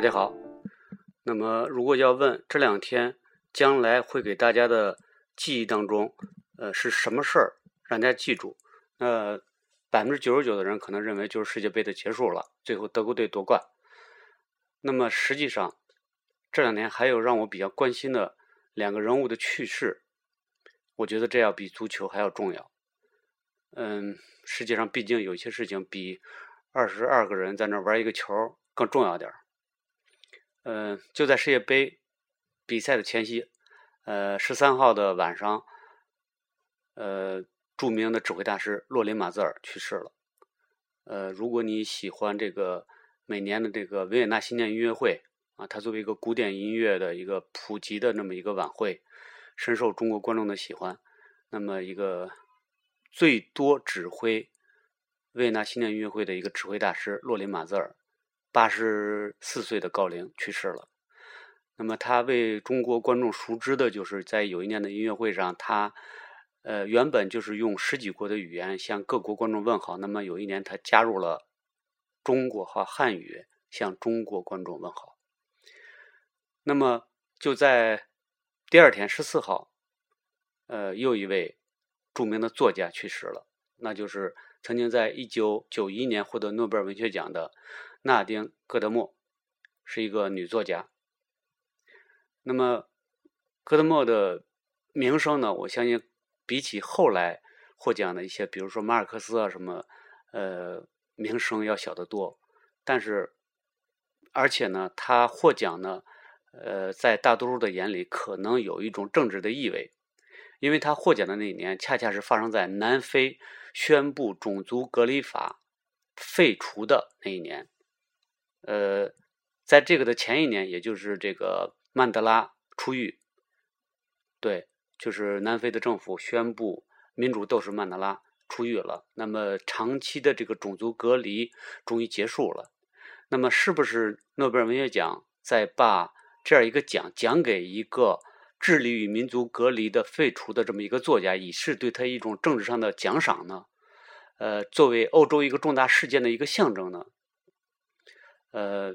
大家好。那么，如果要问这两天将来会给大家的记忆当中，呃，是什么事儿让大家记住？那百分之九十九的人可能认为就是世界杯的结束了，最后德国队夺冠。那么实际上，这两年还有让我比较关心的两个人物的去世，我觉得这要比足球还要重要。嗯，世界上毕竟有些事情比二十二个人在那玩一个球更重要点儿。嗯，就在世界杯比赛的前夕，呃，十三号的晚上，呃，著名的指挥大师洛林马泽尔去世了。呃，如果你喜欢这个每年的这个维也纳新年音乐会啊，它作为一个古典音乐的一个普及的那么一个晚会，深受中国观众的喜欢。那么，一个最多指挥维也纳新年音乐会的一个指挥大师洛林马泽尔。八十四岁的高龄去世了。那么他为中国观众熟知的，就是在有一年的音乐会上，他呃原本就是用十几国的语言向各国观众问好。那么有一年他加入了中国话汉语，向中国观众问好。那么就在第二天十四号，呃，又一位著名的作家去世了，那就是曾经在一九九一年获得诺贝尔文学奖的。纳丁·戈德莫是一个女作家。那么，戈德莫的名声呢？我相信比起后来获奖的一些，比如说马尔克斯啊什么，呃，名声要小得多。但是，而且呢，他获奖呢，呃，在大多数的眼里可能有一种政治的意味，因为他获奖的那一年，恰恰是发生在南非宣布种族隔离法废除的那一年。呃，在这个的前一年，也就是这个曼德拉出狱，对，就是南非的政府宣布民主斗士曼德拉出狱了。那么长期的这个种族隔离终于结束了。那么是不是诺贝尔文学奖在把这样一个奖奖给一个致力于民族隔离的废除的这么一个作家，以示对他一种政治上的奖赏呢？呃，作为欧洲一个重大事件的一个象征呢？呃，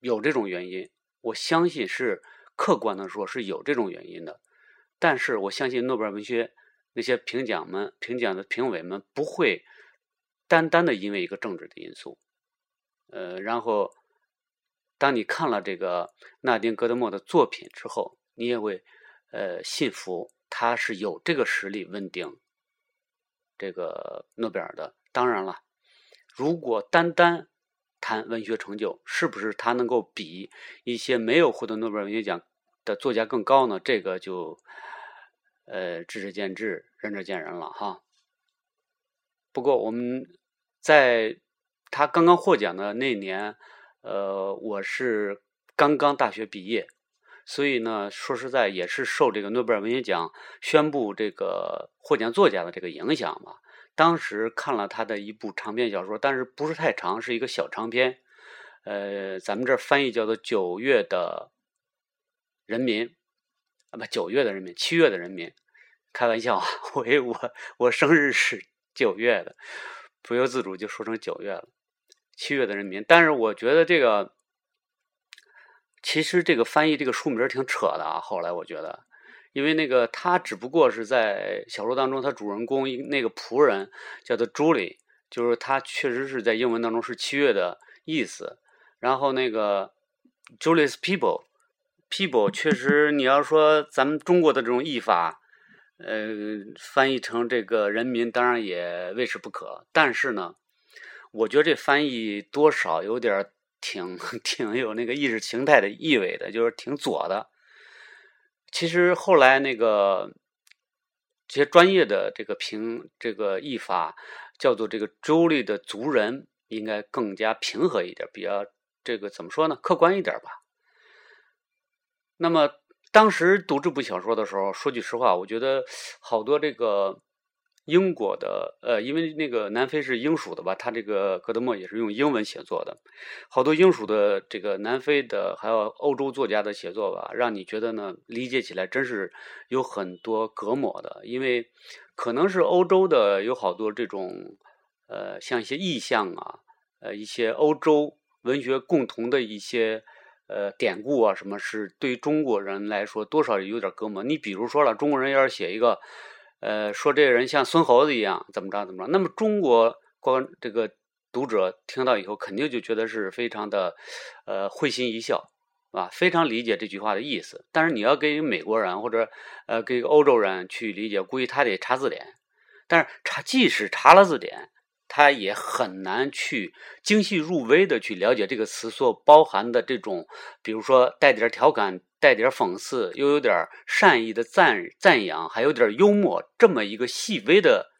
有这种原因，我相信是客观的说，是有这种原因的。但是我相信诺贝尔文学那些评奖们、评奖的评委们不会单单的因为一个政治的因素。呃，然后当你看了这个纳丁·戈德莫的作品之后，你也会呃信服他是有这个实力稳定这个诺贝尔的。当然了，如果单单谈文学成就，是不是他能够比一些没有获得诺贝尔文学奖的作家更高呢？这个就，呃，知者见智，仁者见仁了哈。不过我们在他刚刚获奖的那年，呃，我是刚刚大学毕业，所以呢，说实在也是受这个诺贝尔文学奖宣布这个获奖作家的这个影响吧。当时看了他的一部长篇小说，但是不是太长，是一个小长篇。呃，咱们这翻译叫做《九月的人民》，啊不，九月的人民，七月的人民。开玩笑啊，我我我生日是九月的，不由自主就说成九月了。七月的人民，但是我觉得这个其实这个翻译这个书名挺扯的啊。后来我觉得。因为那个他只不过是在小说当中，他主人公那个仆人叫做 Julie，就是他确实是在英文当中是七月的意思。然后那个 Julie's people，people 确实你要说咱们中国的这种译法，呃，翻译成这个人民当然也未是不可。但是呢，我觉得这翻译多少有点挺 挺有那个意识形态的意味的，就是挺左的。其实后来那个这些专业的这个评这个译法叫做这个周丽的族人应该更加平和一点，比较这个怎么说呢？客观一点吧。那么当时读这部小说的时候，说句实话，我觉得好多这个。英国的，呃，因为那个南非是英属的吧，他这个格德莫也是用英文写作的，好多英属的这个南非的还有欧洲作家的写作吧，让你觉得呢，理解起来真是有很多隔膜的，因为可能是欧洲的有好多这种，呃，像一些意象啊，呃，一些欧洲文学共同的一些呃典故啊，什么是对中国人来说多少有点隔膜。你比如说了，中国人要是写一个，呃，说这个人像孙猴子一样，怎么着怎么着，那么中国观这个读者听到以后，肯定就觉得是非常的，呃，会心一笑。啊，非常理解这句话的意思，但是你要给美国人或者呃给欧洲人去理解，估计他得查字典。但是查即使查了字典，他也很难去精细入微的去了解这个词所包含的这种，比如说带点调侃、带点讽刺，又有点善意的赞赞扬，还有点幽默，这么一个细微的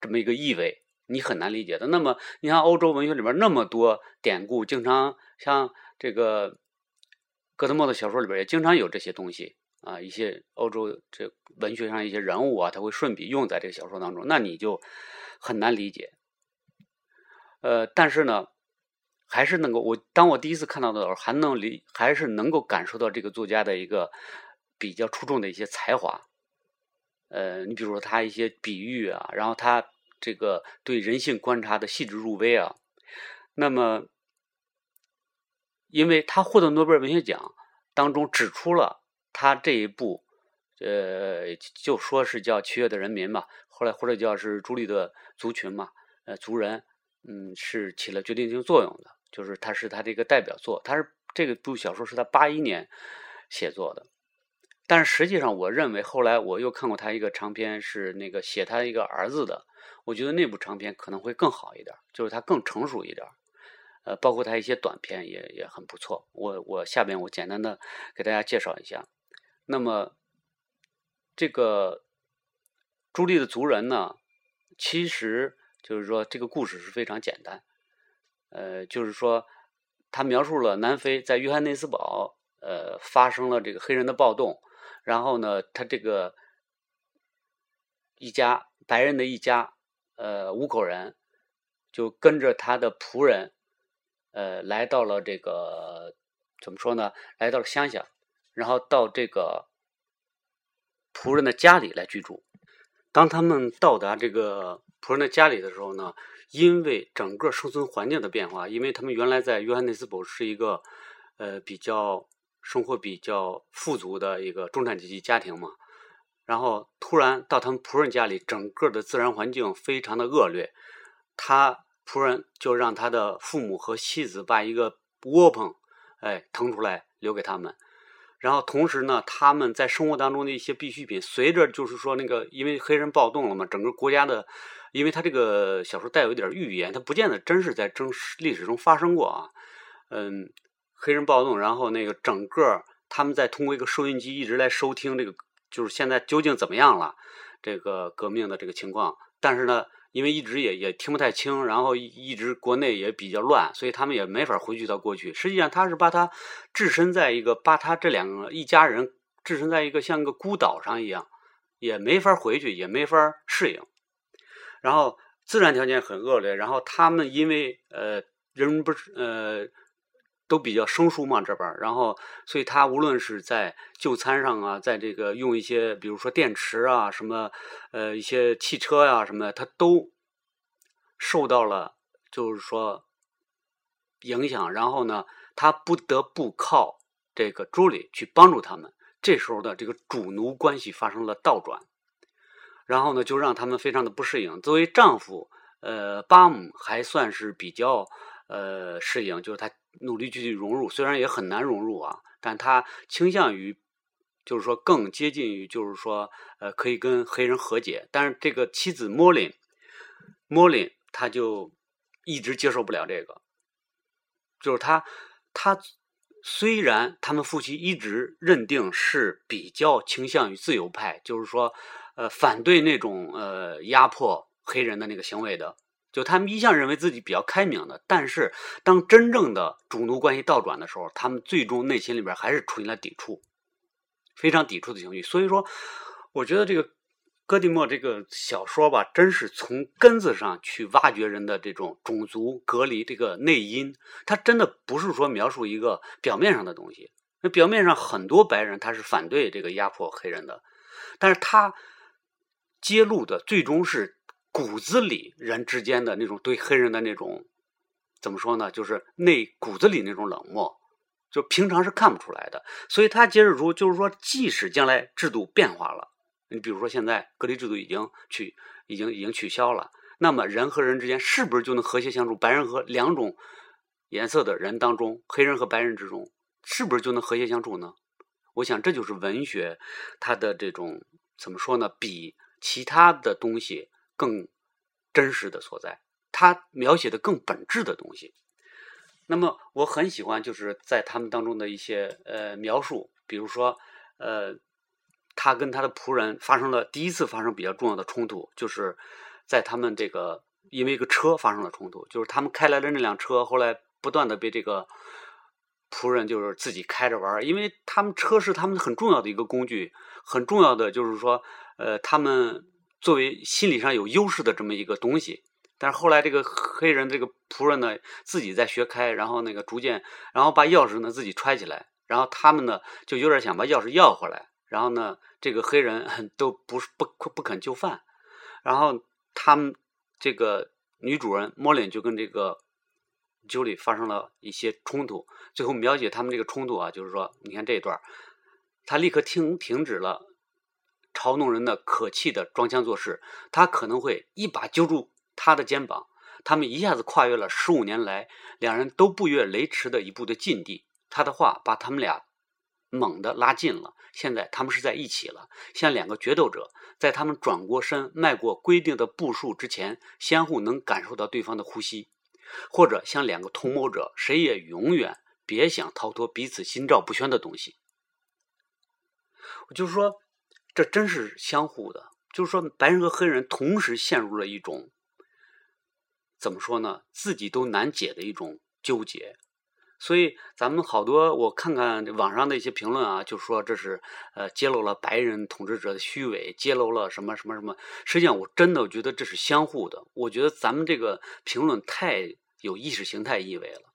这么一个意味，你很难理解的。那么你看欧洲文学里边那么多典故，经常像这个。哥德莫的小说里边也经常有这些东西啊，一些欧洲这文学上一些人物啊，他会顺笔用在这个小说当中，那你就很难理解。呃，但是呢，还是能够我当我第一次看到的时候，还能理，还是能够感受到这个作家的一个比较出众的一些才华。呃，你比如说他一些比喻啊，然后他这个对人性观察的细致入微啊，那么。因为他获得诺贝尔文学奖当中指出了他这一部，呃，就说是叫《七月的人民》嘛，后来或者叫是朱莉的族群嘛，呃，族人，嗯，是起了决定性作用的，就是他是他的一个代表作，他是这个部小说是他八一年写作的，但是实际上我认为后来我又看过他一个长篇，是那个写他一个儿子的，我觉得那部长篇可能会更好一点，就是他更成熟一点。呃，包括他一些短片也也很不错。我我下边我简单的给大家介绍一下。那么，这个朱莉的族人呢，其实就是说这个故事是非常简单。呃，就是说他描述了南非在约翰内斯堡呃发生了这个黑人的暴动，然后呢，他这个一家白人的一家呃五口人就跟着他的仆人。呃，来到了这个怎么说呢？来到了乡下，然后到这个仆人的家里来居住。当他们到达这个仆人的家里的时候呢，因为整个生存环境的变化，因为他们原来在约翰内斯堡是一个呃比较生活比较富足的一个中产阶级家庭嘛，然后突然到他们仆人家里，整个的自然环境非常的恶劣，他。仆人就让他的父母和妻子把一个窝棚，哎，腾出来留给他们。然后同时呢，他们在生活当中的一些必需品，随着就是说那个，因为黑人暴动了嘛，整个国家的，因为他这个小说带有一点预言，他不见得真是在真实历史中发生过啊。嗯，黑人暴动，然后那个整个他们在通过一个收音机一直来收听这个，就是现在究竟怎么样了，这个革命的这个情况。但是呢。因为一直也也听不太清，然后一直国内也比较乱，所以他们也没法回去到过去。实际上，他是把他置身在一个，把他这两个一家人置身在一个像个孤岛上一样，也没法回去，也没法适应。然后自然条件很恶劣，然后他们因为呃人不是呃。都比较生疏嘛，这边然后，所以他无论是在就餐上啊，在这个用一些，比如说电池啊，什么，呃，一些汽车呀什么，他都受到了，就是说影响。然后呢，他不得不靠这个朱莉去帮助他们。这时候的这个主奴关系发生了倒转，然后呢，就让他们非常的不适应。作为丈夫，呃，巴姆还算是比较呃适应，就是他。努力去融入，虽然也很难融入啊，但他倾向于，就是说更接近于，就是说，呃，可以跟黑人和解。但是这个妻子莫林，莫林他就一直接受不了这个，就是他，他虽然他们夫妻一直认定是比较倾向于自由派，就是说，呃，反对那种呃压迫黑人的那个行为的。就他们一向认为自己比较开明的，但是当真正的主奴关系倒转的时候，他们最终内心里边还是出现了抵触，非常抵触的情绪。所以说，我觉得这个戈蒂莫这个小说吧，真是从根子上去挖掘人的这种种族隔离这个内因。他真的不是说描述一个表面上的东西。那表面上很多白人他是反对这个压迫黑人的，但是他揭露的最终是。骨子里人之间的那种对黑人的那种怎么说呢？就是内骨子里那种冷漠，就平常是看不出来的。所以他揭示出，就是说，即使将来制度变化了，你比如说现在隔离制度已经取，已经已经取消了，那么人和人之间是不是就能和谐相处？白人和两种颜色的人当中，黑人和白人之中，是不是就能和谐相处呢？我想这就是文学它的这种怎么说呢？比其他的东西更真实的所在，它描写的更本质的东西。那么我很喜欢就是在他们当中的一些呃描述，比如说呃，他跟他的仆人发生了第一次发生比较重要的冲突，就是在他们这个因为一个车发生了冲突，就是他们开来的那辆车后来不断的被这个。仆人就是自己开着玩因为他们车是他们很重要的一个工具，很重要的就是说，呃，他们作为心理上有优势的这么一个东西。但是后来这个黑人这个仆人呢，自己在学开，然后那个逐渐，然后把钥匙呢自己揣起来，然后他们呢就有点想把钥匙要回来，然后呢这个黑人都不是不不肯就范，然后他们这个女主人莫林就跟这个。酒里发生了一些冲突，最后描写他们这个冲突啊，就是说，你看这一段，他立刻停停止了嘲弄人的可气的装腔作势，他可能会一把揪住他的肩膀，他们一下子跨越了十五年来两人都不越雷池的一步的禁地。他的话把他们俩猛地拉近了，现在他们是在一起了，像两个决斗者，在他们转过身迈过规定的步数之前，相互能感受到对方的呼吸。或者像两个同谋者，谁也永远别想逃脱彼此心照不宣的东西。我就说，这真是相互的。就是说，白人和黑人同时陷入了一种怎么说呢？自己都难解的一种纠结。所以，咱们好多我看看网上的一些评论啊，就说这是呃揭露了白人统治者的虚伪，揭露了什么什么什么。实际上，我真的我觉得这是相互的。我觉得咱们这个评论太。有意识形态意味了。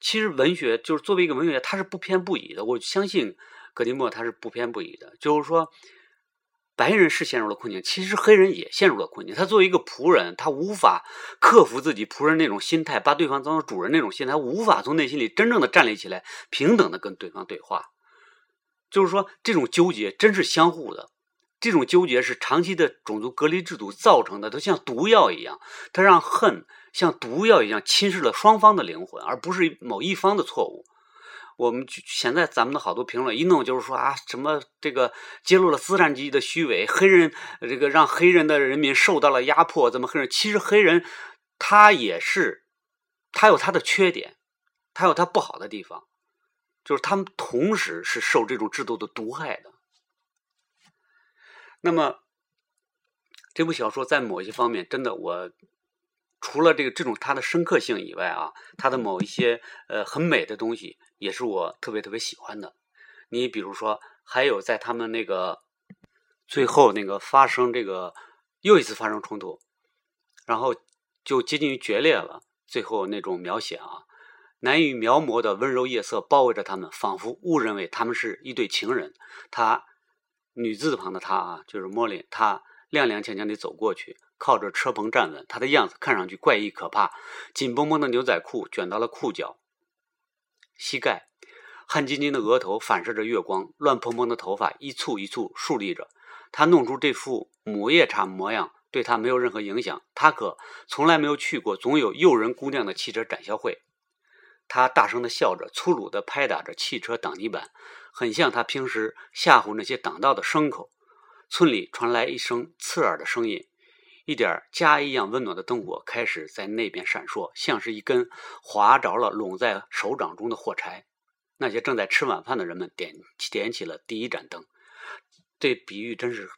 其实文学就是作为一个文学，它是不偏不倚的。我相信格迪莫他是不偏不倚的。就是说，白人是陷入了困境，其实黑人也陷入了困境。他作为一个仆人，他无法克服自己仆人那种心态，把对方当做主人那种心态，无法从内心里真正的站立起来，平等的跟对方对话。就是说，这种纠结真是相互的。这种纠结是长期的种族隔离制度造成的，它像毒药一样，它让恨像毒药一样侵蚀了双方的灵魂，而不是某一方的错误。我们现在咱们的好多评论一弄就是说啊，什么这个揭露了资产阶级的虚伪，黑人这个让黑人的人民受到了压迫，怎么黑人？其实黑人他也是，他有他的缺点，他有他不好的地方，就是他们同时是受这种制度的毒害的。那么，这部小说在某些方面，真的我除了这个这种它的深刻性以外啊，它的某一些呃很美的东西，也是我特别特别喜欢的。你比如说，还有在他们那个最后那个发生这个又一次发生冲突，然后就接近于决裂了。最后那种描写啊，难以描摹的温柔夜色包围着他们，仿佛误认为他们是一对情人。他。女字旁的她啊，就是莫林。她踉踉跄跄地走过去，靠着车棚站稳。他的样子看上去怪异可怕，紧绷绷的牛仔裤卷到了裤脚、膝盖，汗津津的额头反射着月光，乱蓬蓬的头发一簇一簇竖立着。他弄出这副母夜叉模样，对他没有任何影响。他可从来没有去过总有诱人姑娘的汽车展销会。他大声地笑着，粗鲁地拍打着汽车挡泥板。很像他平时吓唬那些挡道的牲口。村里传来一声刺耳的声音，一点家一样温暖的灯火开始在那边闪烁，像是一根划着了拢在手掌中的火柴。那些正在吃晚饭的人们点点起了第一盏灯。这比喻真是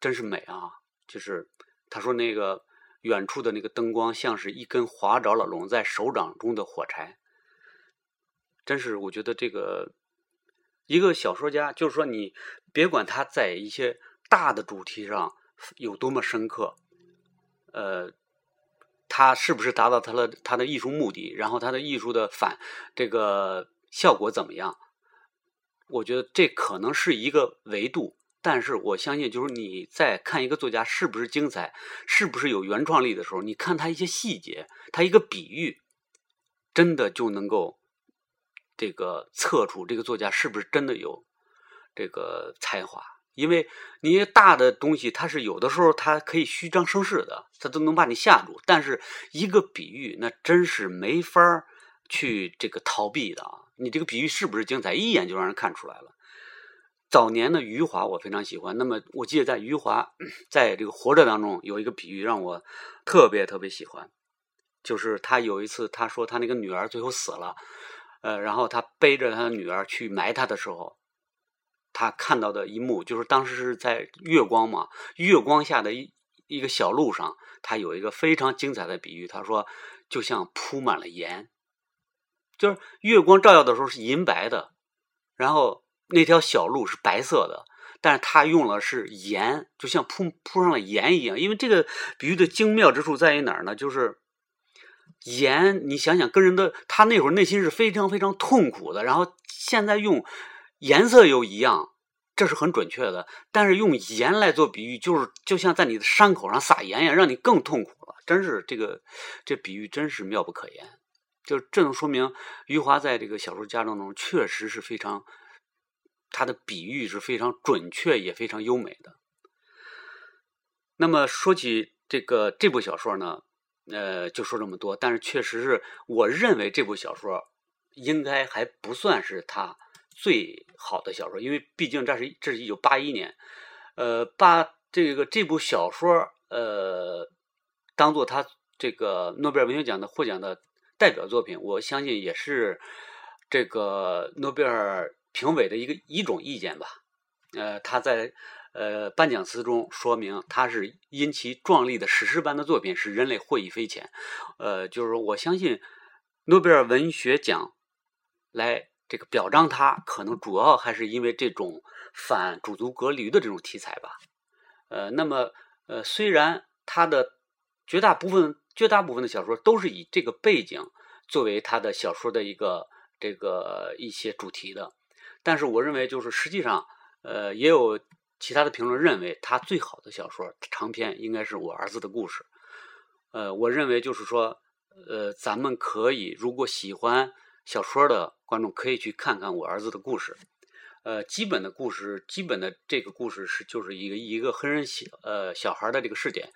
真是美啊！就是他说那个远处的那个灯光，像是一根划着了拢在手掌中的火柴。真是，我觉得这个。一个小说家，就是说，你别管他在一些大的主题上有多么深刻，呃，他是不是达到他的他的艺术目的，然后他的艺术的反这个效果怎么样？我觉得这可能是一个维度，但是我相信，就是你在看一个作家是不是精彩，是不是有原创力的时候，你看他一些细节，他一个比喻，真的就能够。这个测出这个作家是不是真的有这个才华。因为你大的东西，它是有的时候它可以虚张声势的，它都能把你吓住。但是一个比喻，那真是没法去这个逃避的啊！你这个比喻是不是精彩，一眼就让人看出来了。早年的余华我非常喜欢，那么我记得在余华在这个活着当中有一个比喻让我特别特别喜欢，就是他有一次他说他那个女儿最后死了，呃，然后他背着他的女儿去埋她的时候。他看到的一幕就是当时是在月光嘛，月光下的一一个小路上，他有一个非常精彩的比喻。他说，就像铺满了盐，就是月光照耀的时候是银白的，然后那条小路是白色的，但是他用了是盐，就像铺铺上了盐一样。因为这个比喻的精妙之处在于哪儿呢？就是盐，你想想，跟人的他那会儿内心是非常非常痛苦的，然后现在用。颜色又一样，这是很准确的。但是用盐来做比喻，就是就像在你的伤口上撒盐一样，让你更痛苦了。真是这个这比喻真是妙不可言。就这能说明余华在这个小说家当中确实是非常，他的比喻是非常准确也非常优美的。那么说起这个这部小说呢，呃，就说这么多。但是确实是我认为这部小说应该还不算是他。最好的小说，因为毕竟这是这是一九八一年，呃，把这个这部小说呃当做他这个诺贝尔文学奖的获奖的代表作品，我相信也是这个诺贝尔评委的一个一种意见吧。呃，他在呃颁奖词中说明，他是因其壮丽的史诗般的作品使人类获益匪浅。呃，就是我相信诺贝尔文学奖来。这个表彰他，可能主要还是因为这种反种族隔离的这种题材吧。呃，那么呃，虽然他的绝大部分、绝大部分的小说都是以这个背景作为他的小说的一个这个一些主题的，但是我认为，就是实际上，呃，也有其他的评论认为，他最好的小说长篇应该是我儿子的故事。呃，我认为就是说，呃，咱们可以如果喜欢。小说的观众可以去看看我儿子的故事，呃，基本的故事，基本的这个故事是就是一个一个黑人小呃小孩的这个事件，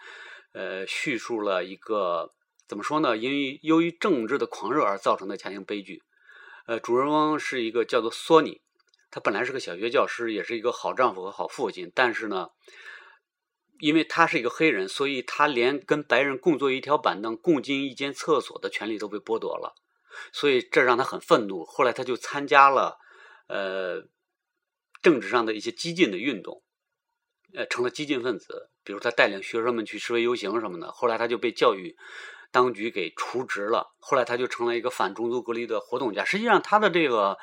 呃，叙述了一个怎么说呢？因为由于政治的狂热而造成的家庭悲剧，呃，主人翁是一个叫做索尼，他本来是个小学教师，也是一个好丈夫和好父亲，但是呢，因为他是一个黑人，所以他连跟白人共坐一条板凳、共进一间厕所的权利都被剥夺了。所以这让他很愤怒。后来他就参加了，呃，政治上的一些激进的运动，呃，成了激进分子。比如他带领学生们去示威游行什么的。后来他就被教育当局给除职了。后来他就成了一个反种族隔离的活动家。实际上他的这个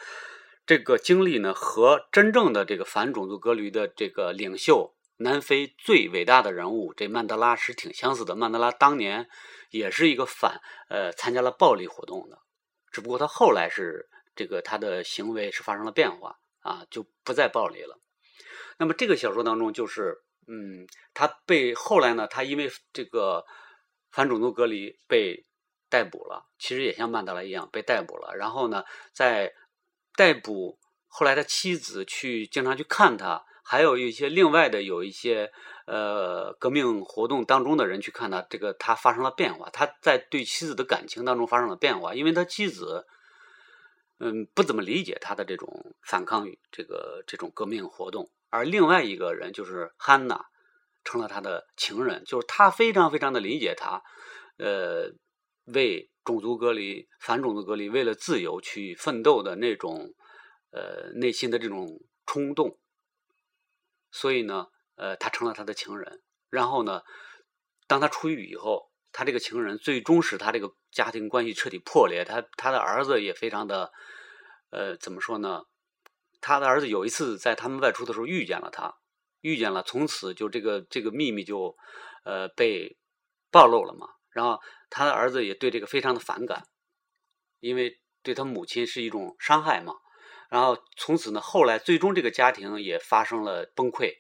这个经历呢，和真正的这个反种族隔离的这个领袖，南非最伟大的人物这曼德拉是挺相似的。曼德拉当年也是一个反呃参加了暴力活动的。只不过他后来是这个他的行为是发生了变化啊，就不再暴力了。那么这个小说当中就是，嗯，他被后来呢，他因为这个反种族隔离被逮捕了，其实也像曼德拉一样被逮捕了。然后呢，在逮捕后来，他妻子去经常去看他，还有一些另外的有一些。呃，革命活动当中的人去看他，这个他发生了变化，他在对妻子的感情当中发生了变化，因为他妻子，嗯，不怎么理解他的这种反抗这个这种革命活动，而另外一个人就是汉娜，成了他的情人，就是他非常非常的理解他，呃，为种族隔离、反种族隔离、为了自由去奋斗的那种，呃，内心的这种冲动，所以呢。呃，他成了他的情人，然后呢，当他出狱以后，他这个情人最终使他这个家庭关系彻底破裂。他他的儿子也非常的，呃，怎么说呢？他的儿子有一次在他们外出的时候遇见了他，遇见了，从此就这个这个秘密就呃被暴露了嘛。然后他的儿子也对这个非常的反感，因为对他母亲是一种伤害嘛。然后从此呢，后来最终这个家庭也发生了崩溃。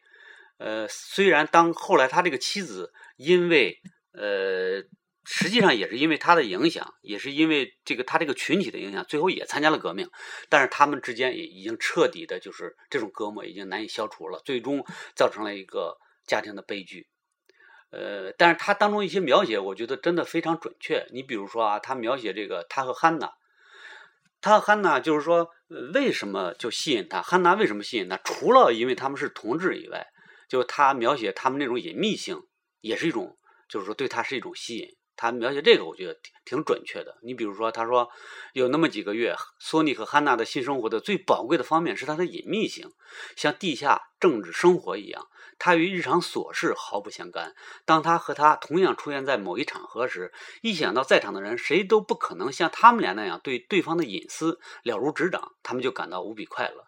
呃，虽然当后来他这个妻子因为呃实际上也是因为他的影响，也是因为这个他这个群体的影响，最后也参加了革命，但是他们之间也已经彻底的，就是这种隔膜已经难以消除了，最终造成了一个家庭的悲剧。呃，但是他当中一些描写，我觉得真的非常准确。你比如说啊，他描写这个他和汉娜，他汉娜就是说为什么就吸引他？汉娜为什么吸引他？除了因为他们是同志以外，就他描写他们那种隐秘性，也是一种，就是说对他是一种吸引。他描写这个，我觉得挺挺准确的。你比如说，他说有那么几个月，索尼和汉娜的新生活的最宝贵的方面是它的隐秘性，像地下政治生活一样，它与日常琐事毫不相干。当他和他同样出现在某一场合时，一想到在场的人谁都不可能像他们俩那样对对方的隐私了如指掌，他们就感到无比快乐。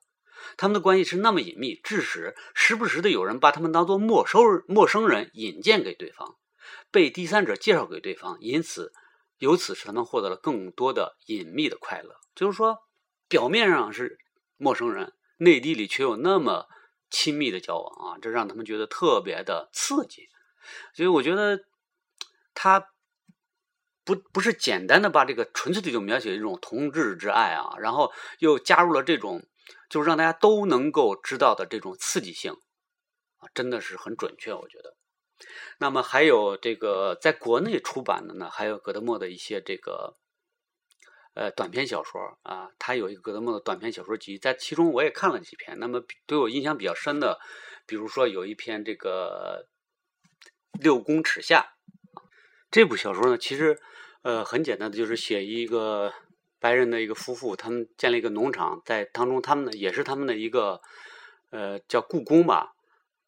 他们的关系是那么隐秘，致使时不时的有人把他们当作陌生陌生人引荐给对方。被第三者介绍给对方，因此由此使他们获得了更多的隐秘的快乐。就是说，表面上是陌生人，内地里却有那么亲密的交往啊，这让他们觉得特别的刺激。所以我觉得他不不是简单的把这个纯粹的就描写一种同志之爱啊，然后又加入了这种就是让大家都能够知道的这种刺激性啊，真的是很准确，我觉得。那么还有这个在国内出版的呢，还有葛德莫的一些这个呃短篇小说啊，他有一个葛德莫的短篇小说集，在其中我也看了几篇。那么对我印象比较深的，比如说有一篇这个《六公尺下》这部小说呢，其实呃很简单的，就是写一个白人的一个夫妇，他们建了一个农场，在当中他们呢也是他们的一个呃叫故宫吧，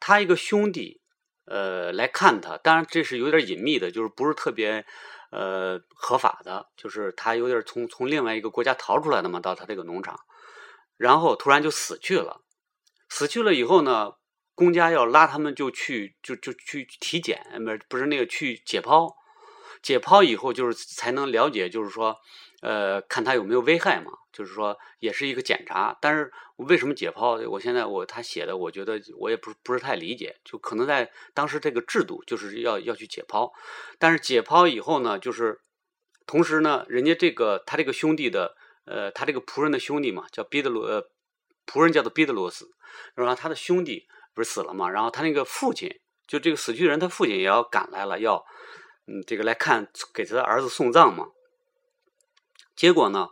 他一个兄弟。呃，来看他，当然这是有点隐秘的，就是不是特别呃合法的，就是他有点从从另外一个国家逃出来的嘛，到他这个农场，然后突然就死去了。死去了以后呢，公家要拉他们就去就就去体检，不是不是那个去解剖，解剖以后就是才能了解，就是说。呃，看他有没有危害嘛，就是说也是一个检查。但是为什么解剖？我现在我他写的，我觉得我也不是不是太理解。就可能在当时这个制度就是要要去解剖，但是解剖以后呢，就是同时呢，人家这个他这个兄弟的，呃，他这个仆人的兄弟嘛，叫毕德罗，呃，仆人叫做毕德罗斯，然后他的兄弟不是死了嘛，然后他那个父亲，就这个死去的人，他父亲也要赶来了，要嗯这个来看给他的儿子送葬嘛。结果呢，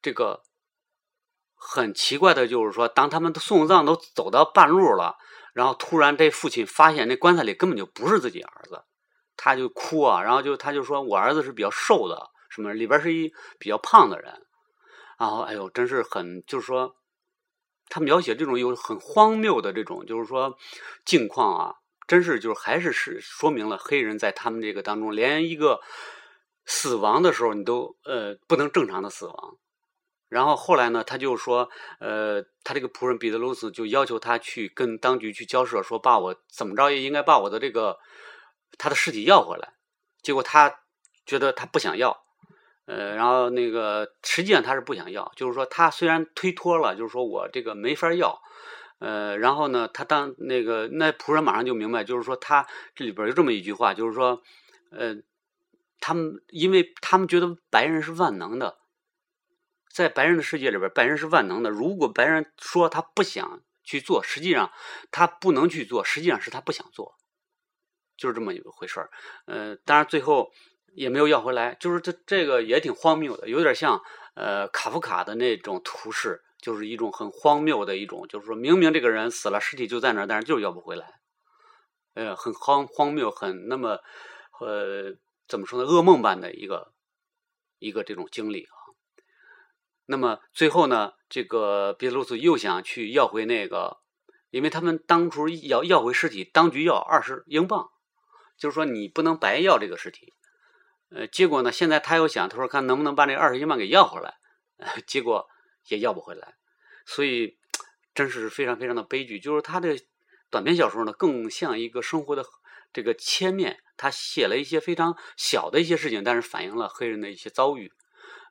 这个很奇怪的就是说，当他们送葬都走到半路了，然后突然这父亲发现那棺材里根本就不是自己儿子，他就哭啊，然后就他就说我儿子是比较瘦的，什么里边是一比较胖的人，然后哎呦，真是很就是说，他描写这种有很荒谬的这种就是说境况啊，真是就是还是是说明了黑人在他们这个当中连一个。死亡的时候，你都呃不能正常的死亡。然后后来呢，他就说，呃，他这个仆人彼得鲁斯就要求他去跟当局去交涉，说把我怎么着也应该把我的这个他的尸体要回来。结果他觉得他不想要，呃，然后那个实际上他是不想要，就是说他虽然推脱了，就是说我这个没法要，呃，然后呢，他当那个那仆人马上就明白，就是说他这里边有这么一句话，就是说，呃。他们，因为他们觉得白人是万能的，在白人的世界里边，白人是万能的。如果白人说他不想去做，实际上他不能去做，实际上是他不想做，就是这么一个回事儿。呃，当然最后也没有要回来，就是这这个也挺荒谬的，有点像呃卡夫卡的那种图式，就是一种很荒谬的一种，就是说明明这个人死了，尸体就在那儿，但是就是要不回来，呃，很荒荒谬，很那么呃。怎么说呢？噩梦般的一个一个这种经历啊。那么最后呢，这个别鲁斯又想去要回那个，因为他们当初要要回尸体，当局要二十英镑，就是说你不能白要这个尸体。呃，结果呢，现在他又想，他说看能不能把这二十英镑给要回来，结果也要不回来，所以真是非常非常的悲剧。就是他的短篇小说呢，更像一个生活的。这个切面，他写了一些非常小的一些事情，但是反映了黑人的一些遭遇。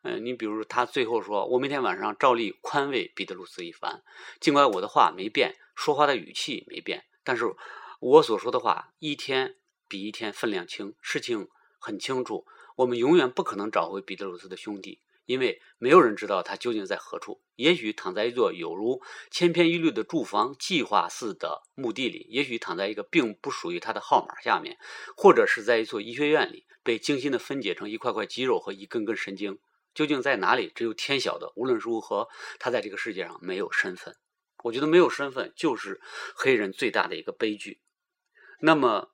嗯，你比如他最后说：“我每天晚上照例宽慰彼得鲁斯一番，尽管我的话没变，说话的语气没变，但是我所说的话一天比一天分量轻，事情很清楚，我们永远不可能找回彼得鲁斯的兄弟，因为没有人知道他究竟在何处。也许躺在一座有如千篇一律的住房计划似的墓地里，也许躺在一个并不属于他的号码下面，或者是在一所医学院里，被精心的分解成一块块肌肉和一根根神经。究竟在哪里？只有天晓得。无论如何，他在这个世界上没有身份。我觉得没有身份就是黑人最大的一个悲剧。那么，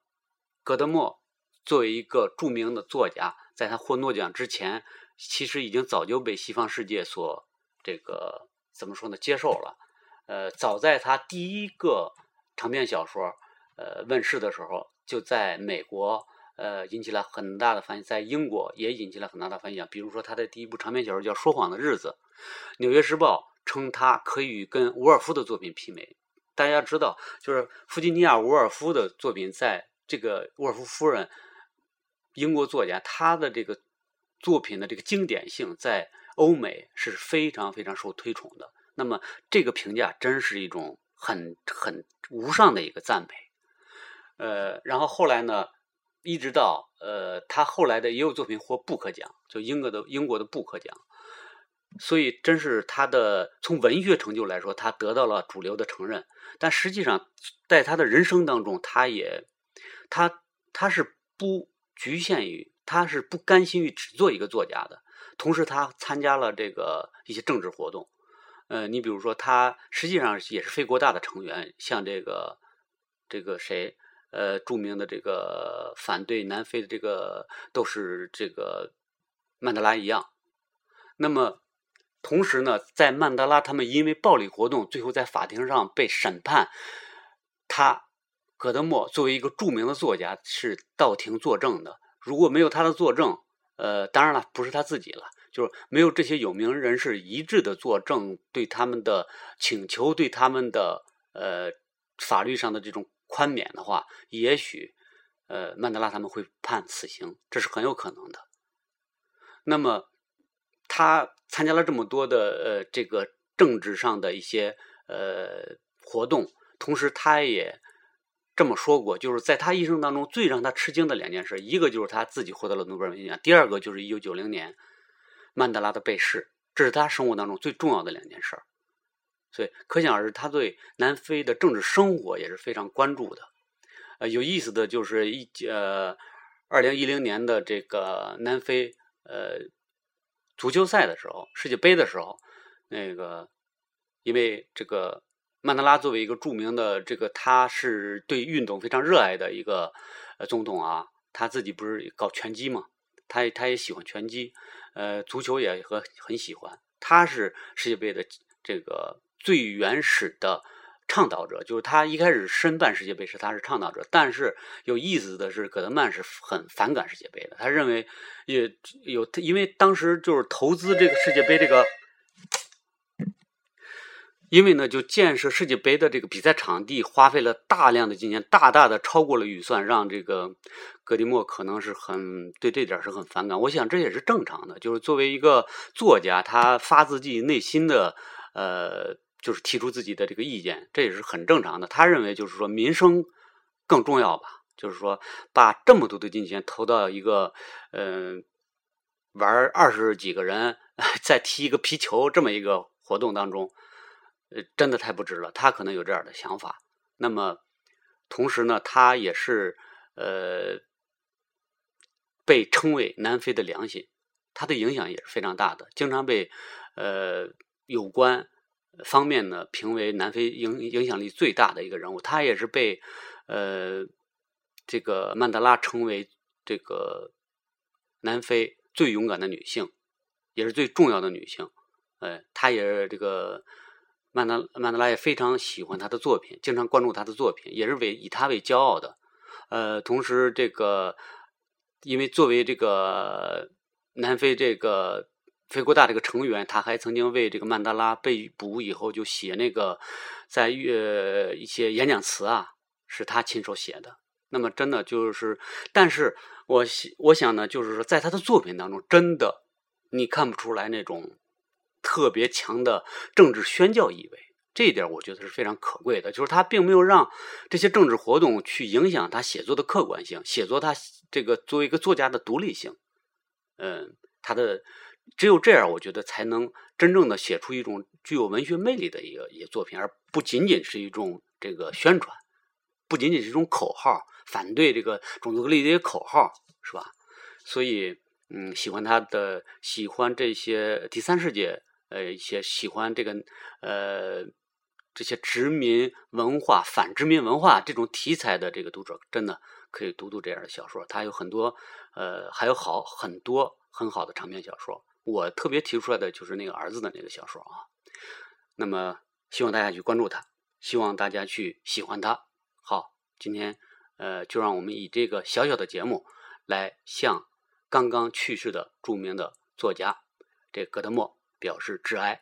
戈德莫作为一个著名的作家，在他获诺奖之前，其实已经早就被西方世界所这个怎么说呢接受了。呃，早在他第一个长篇小说呃问世的时候，就在美国呃引起了很大的反响，在英国也引起了很大的反响。比如说他的第一部长篇小说叫《说谎的日子》，《纽约时报》。称他可以跟伍尔夫的作品媲美。大家知道，就是弗吉尼亚·伍尔夫的作品，在这个伍尔夫夫人，英国作家，他的这个作品的这个经典性，在欧美是非常非常受推崇的。那么，这个评价真是一种很很无上的一个赞美。呃，然后后来呢，一直到呃，他后来的也有作品获布克奖，就英国的英国的布克奖。所以，真是他的从文学成就来说，他得到了主流的承认。但实际上，在他的人生当中，他也，他他是不局限于，他是不甘心于只做一个作家的。同时，他参加了这个一些政治活动。呃，你比如说，他实际上也是非国大的成员，像这个这个谁，呃，著名的这个反对南非的这个都是这个曼德拉一样。那么。同时呢，在曼德拉他们因为暴力活动，最后在法庭上被审判。他戈德莫作为一个著名的作家，是到庭作证的。如果没有他的作证，呃，当然了，不是他自己了，就是没有这些有名人士一致的作证，对他们的请求，对他们的呃法律上的这种宽免的话，也许呃曼德拉他们会判死刑，这是很有可能的。那么。他参加了这么多的呃这个政治上的一些呃活动，同时他也这么说过，就是在他一生当中最让他吃惊的两件事，一个就是他自己获得了诺贝尔文学奖，第二个就是一九九零年曼德拉的被弑，这是他生活当中最重要的两件事。所以可想而知，他对南非的政治生活也是非常关注的。呃，有意思的就是一呃二零一零年的这个南非呃。足球赛的时候，世界杯的时候，那个，因为这个曼德拉作为一个著名的这个，他是对运动非常热爱的一个呃总统啊，他自己不是搞拳击嘛，他他也喜欢拳击，呃，足球也和很喜欢，他是世界杯的这个最原始的。倡导者就是他一开始申办世界杯时他是倡导者，但是有意思的是，戈德曼是很反感世界杯的。他认为也有，因为当时就是投资这个世界杯这个，因为呢就建设世界杯的这个比赛场地花费了大量的金钱，大大的超过了预算，让这个戈迪莫可能是很对这点是很反感。我想这也是正常的，就是作为一个作家，他发自己内心的呃。就是提出自己的这个意见，这也是很正常的。他认为就是说民生更重要吧，就是说把这么多的金钱投到一个嗯玩二十几个人 再踢一个皮球这么一个活动当中，呃，真的太不值了。他可能有这样的想法。那么同时呢，他也是呃被称为南非的良心，他的影响也是非常大的，经常被呃有关。方面呢，评为南非影影响力最大的一个人物，他也是被呃这个曼德拉称为这个南非最勇敢的女性，也是最重要的女性。呃，他也是这个曼德曼德拉也非常喜欢他的作品，经常关注他的作品，也是为以他为骄傲的。呃，同时这个因为作为这个南非这个。非国大这个成员，他还曾经为这个曼德拉被捕以后就写那个在呃一些演讲词啊，是他亲手写的。那么真的就是，但是我我想呢，就是说在他的作品当中，真的你看不出来那种特别强的政治宣教意味。这一点我觉得是非常可贵的，就是他并没有让这些政治活动去影响他写作的客观性，写作他这个作为一个作家的独立性，嗯，他的只有这样，我觉得才能真正的写出一种具有文学魅力的一个一个作品，而不仅仅是一种这个宣传，不仅仅是一种口号，反对这个种族隔离的口号，是吧？所以，嗯，喜欢他的，喜欢这些第三世界，呃，一些喜欢这个，呃，这些殖民文化、反殖民文化这种题材的这个读者，真的可以读读这样的小说。他有很多，呃，还有好很多很好的长篇小说。我特别提出来的就是那个儿子的那个小说啊。那么，希望大家去关注他，希望大家去喜欢他。好，今天，呃，就让我们以这个小小的节目来向。刚刚去世的著名的作家，这戈德莫表示致哀。